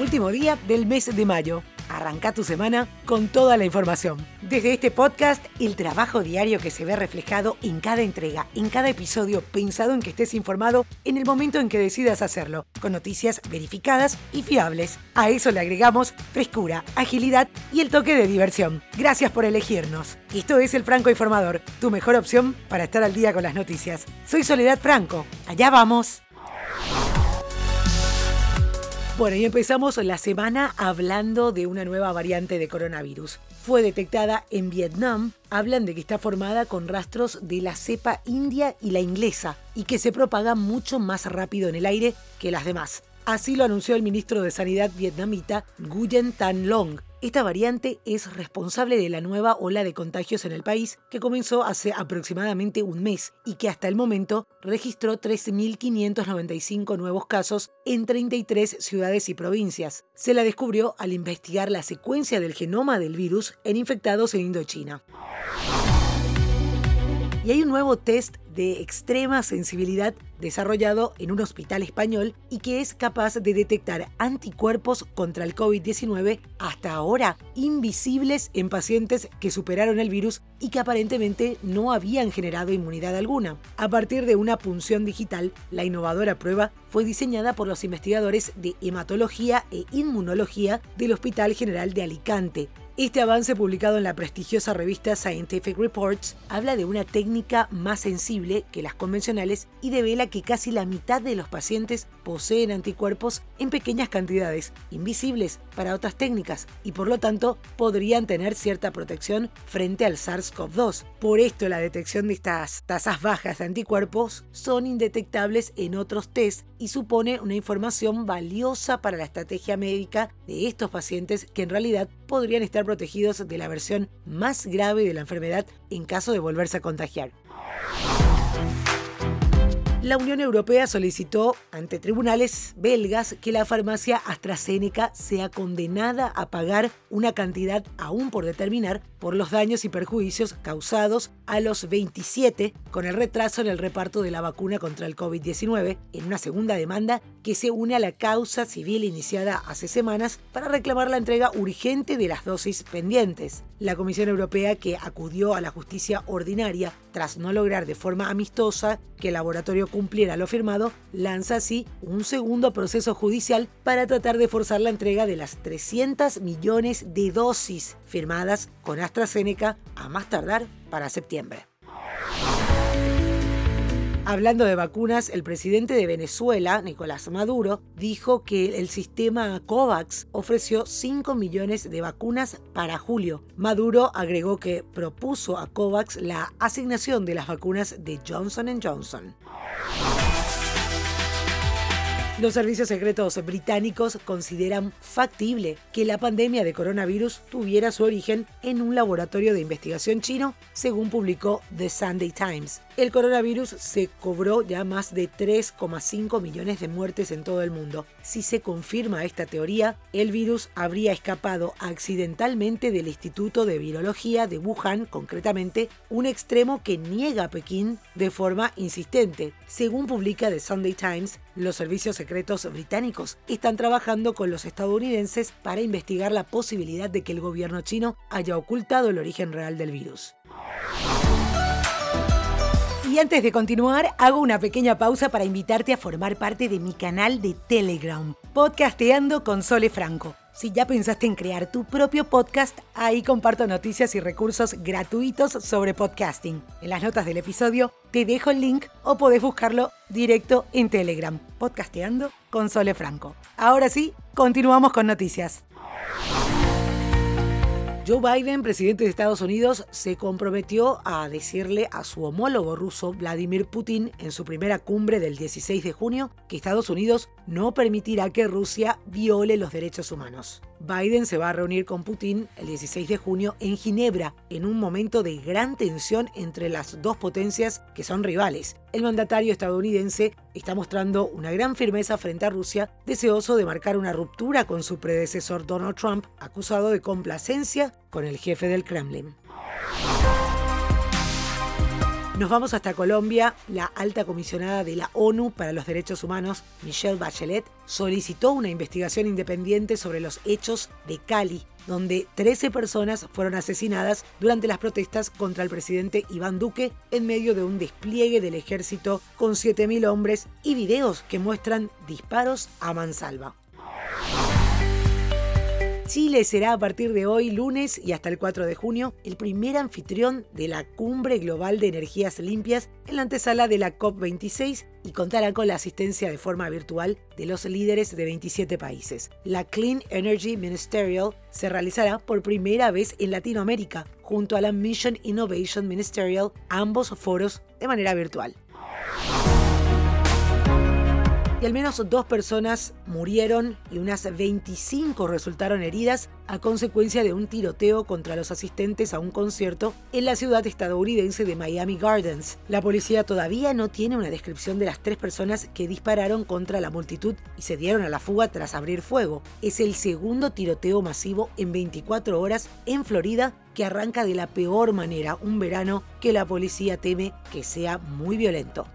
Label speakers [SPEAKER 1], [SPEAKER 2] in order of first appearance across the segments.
[SPEAKER 1] Último día del mes de mayo. Arranca tu semana con toda la información. Desde este podcast, el trabajo diario que se ve reflejado en cada entrega, en cada episodio, pensado en que estés informado en el momento en que decidas hacerlo, con noticias verificadas y fiables. A eso le agregamos frescura, agilidad y el toque de diversión. Gracias por elegirnos. Esto es El Franco Informador, tu mejor opción para estar al día con las noticias. Soy Soledad Franco. Allá vamos. Bueno, y empezamos la semana hablando de una nueva variante de coronavirus. Fue detectada en Vietnam, hablan de que está formada con rastros de la cepa india y la inglesa y que se propaga mucho más rápido en el aire que las demás. Así lo anunció el ministro de Sanidad vietnamita Nguyen Tan Long esta variante es responsable de la nueva ola de contagios en el país que comenzó hace aproximadamente un mes y que hasta el momento registró 13.595 nuevos casos en 33 ciudades y provincias. Se la descubrió al investigar la secuencia del genoma del virus en infectados en Indochina. Y hay un nuevo test de extrema sensibilidad desarrollado en un hospital español y que es capaz de detectar anticuerpos contra el COVID-19 hasta ahora invisibles en pacientes que superaron el virus y que aparentemente no habían generado inmunidad alguna. A partir de una punción digital, la innovadora prueba fue diseñada por los investigadores de hematología e inmunología del Hospital General de Alicante este avance publicado en la prestigiosa revista Scientific Reports habla de una técnica más sensible que las convencionales y devela que casi la mitad de los pacientes poseen anticuerpos en pequeñas cantidades, invisibles para otras técnicas, y por lo tanto podrían tener cierta protección frente al SARS-CoV-2. Por esto la detección de estas tasas bajas de anticuerpos son indetectables en otros test y supone una información valiosa para la estrategia médica de estos pacientes que en realidad podrían estar protegidos de la versión más grave de la enfermedad en caso de volverse a contagiar. La Unión Europea solicitó ante tribunales belgas que la farmacia AstraZeneca sea condenada a pagar una cantidad aún por determinar por los daños y perjuicios causados a los 27 con el retraso en el reparto de la vacuna contra el COVID-19 en una segunda demanda que se une a la causa civil iniciada hace semanas para reclamar la entrega urgente de las dosis pendientes. La Comisión Europea, que acudió a la justicia ordinaria tras no lograr de forma amistosa que el laboratorio cumpliera lo firmado, lanza así un segundo proceso judicial para tratar de forzar la entrega de las 300 millones de dosis firmadas con AstraZeneca a más tardar para septiembre. Hablando de vacunas, el presidente de Venezuela, Nicolás Maduro, dijo que el sistema COVAX ofreció 5 millones de vacunas para julio. Maduro agregó que propuso a COVAX la asignación de las vacunas de Johnson Johnson. Los servicios secretos británicos consideran factible que la pandemia de coronavirus tuviera su origen en un laboratorio de investigación chino, según publicó The Sunday Times. El coronavirus se cobró ya más de 3,5 millones de muertes en todo el mundo. Si se confirma esta teoría, el virus habría escapado accidentalmente del Instituto de Virología de Wuhan, concretamente, un extremo que niega a Pekín de forma insistente. Según publica The Sunday Times, los servicios secretos británicos están trabajando con los estadounidenses para investigar la posibilidad de que el gobierno chino haya ocultado el origen real del virus. Y antes de continuar, hago una pequeña pausa para invitarte a formar parte de mi canal de Telegram, Podcasteando con Sole Franco. Si ya pensaste en crear tu propio podcast, ahí comparto noticias y recursos gratuitos sobre podcasting. En las notas del episodio te dejo el link o podés buscarlo directo en Telegram, Podcasteando con Sole Franco. Ahora sí, continuamos con noticias. Joe Biden, presidente de Estados Unidos, se comprometió a decirle a su homólogo ruso Vladimir Putin en su primera cumbre del 16 de junio que Estados Unidos no permitirá que Rusia viole los derechos humanos. Biden se va a reunir con Putin el 16 de junio en Ginebra, en un momento de gran tensión entre las dos potencias que son rivales. El mandatario estadounidense está mostrando una gran firmeza frente a Rusia, deseoso de marcar una ruptura con su predecesor Donald Trump, acusado de complacencia con el jefe del Kremlin. Nos vamos hasta Colombia. La alta comisionada de la ONU para los Derechos Humanos, Michelle Bachelet, solicitó una investigación independiente sobre los hechos de Cali, donde 13 personas fueron asesinadas durante las protestas contra el presidente Iván Duque en medio de un despliegue del ejército con 7.000 hombres y videos que muestran disparos a mansalva. Chile será a partir de hoy, lunes y hasta el 4 de junio, el primer anfitrión de la Cumbre Global de Energías Limpias en la antesala de la COP26 y contará con la asistencia de forma virtual de los líderes de 27 países. La Clean Energy Ministerial se realizará por primera vez en Latinoamérica, junto a la Mission Innovation Ministerial, ambos foros de manera virtual y al menos dos personas murieron y unas 25 resultaron heridas a consecuencia de un tiroteo contra los asistentes a un concierto en la ciudad estadounidense de Miami Gardens. La policía todavía no tiene una descripción de las tres personas que dispararon contra la multitud y se dieron a la fuga tras abrir fuego. Es el segundo tiroteo masivo en 24 horas en Florida que arranca de la peor manera un verano que la policía teme que sea muy violento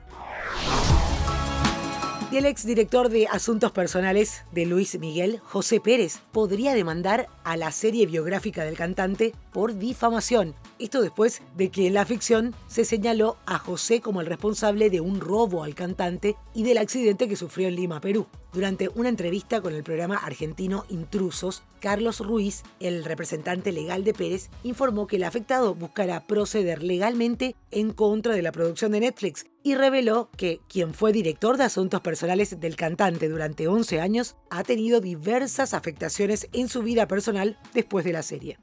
[SPEAKER 1] y el exdirector de Asuntos Personales de Luis Miguel, José Pérez, podría demandar a la serie biográfica del cantante por difamación. Esto después de que en la ficción se señaló a José como el responsable de un robo al cantante y del accidente que sufrió en Lima, Perú. Durante una entrevista con el programa argentino Intrusos, Carlos Ruiz, el representante legal de Pérez, informó que el afectado buscará proceder legalmente en contra de la producción de Netflix y reveló que quien fue director de asuntos personales del cantante durante 11 años ha tenido diversas afectaciones en su vida personal después de la serie.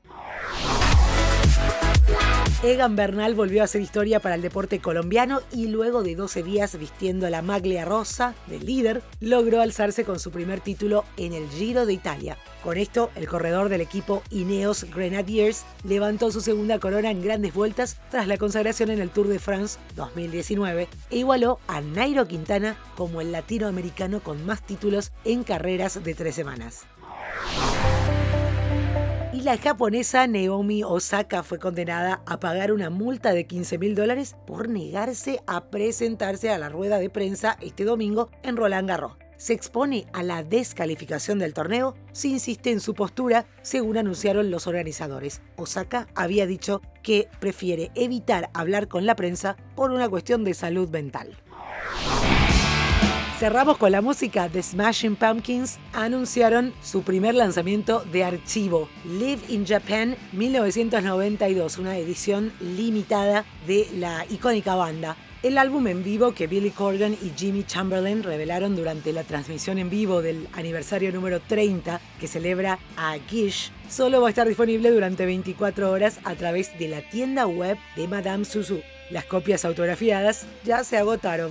[SPEAKER 1] Egan Bernal volvió a hacer historia para el deporte colombiano y luego de 12 días vistiendo la maglia rosa del líder, logró alzarse con su primer título en el Giro de Italia. Con esto, el corredor del equipo Ineos Grenadiers levantó su segunda corona en grandes vueltas tras la consagración en el Tour de France 2019 e igualó a Nairo Quintana como el latinoamericano con más títulos en carreras de tres semanas la japonesa Naomi Osaka fue condenada a pagar una multa de 15 mil dólares por negarse a presentarse a la rueda de prensa este domingo en Roland Garros. Se expone a la descalificación del torneo si insiste en su postura, según anunciaron los organizadores. Osaka había dicho que prefiere evitar hablar con la prensa por una cuestión de salud mental. Cerramos con la música. de Smashing Pumpkins anunciaron su primer lanzamiento de archivo, Live in Japan 1992, una edición limitada de la icónica banda. El álbum en vivo que Billy Corgan y Jimmy Chamberlain revelaron durante la transmisión en vivo del aniversario número 30 que celebra a Gish solo va a estar disponible durante 24 horas a través de la tienda web de Madame Suzu. Las copias autografiadas ya se agotaron.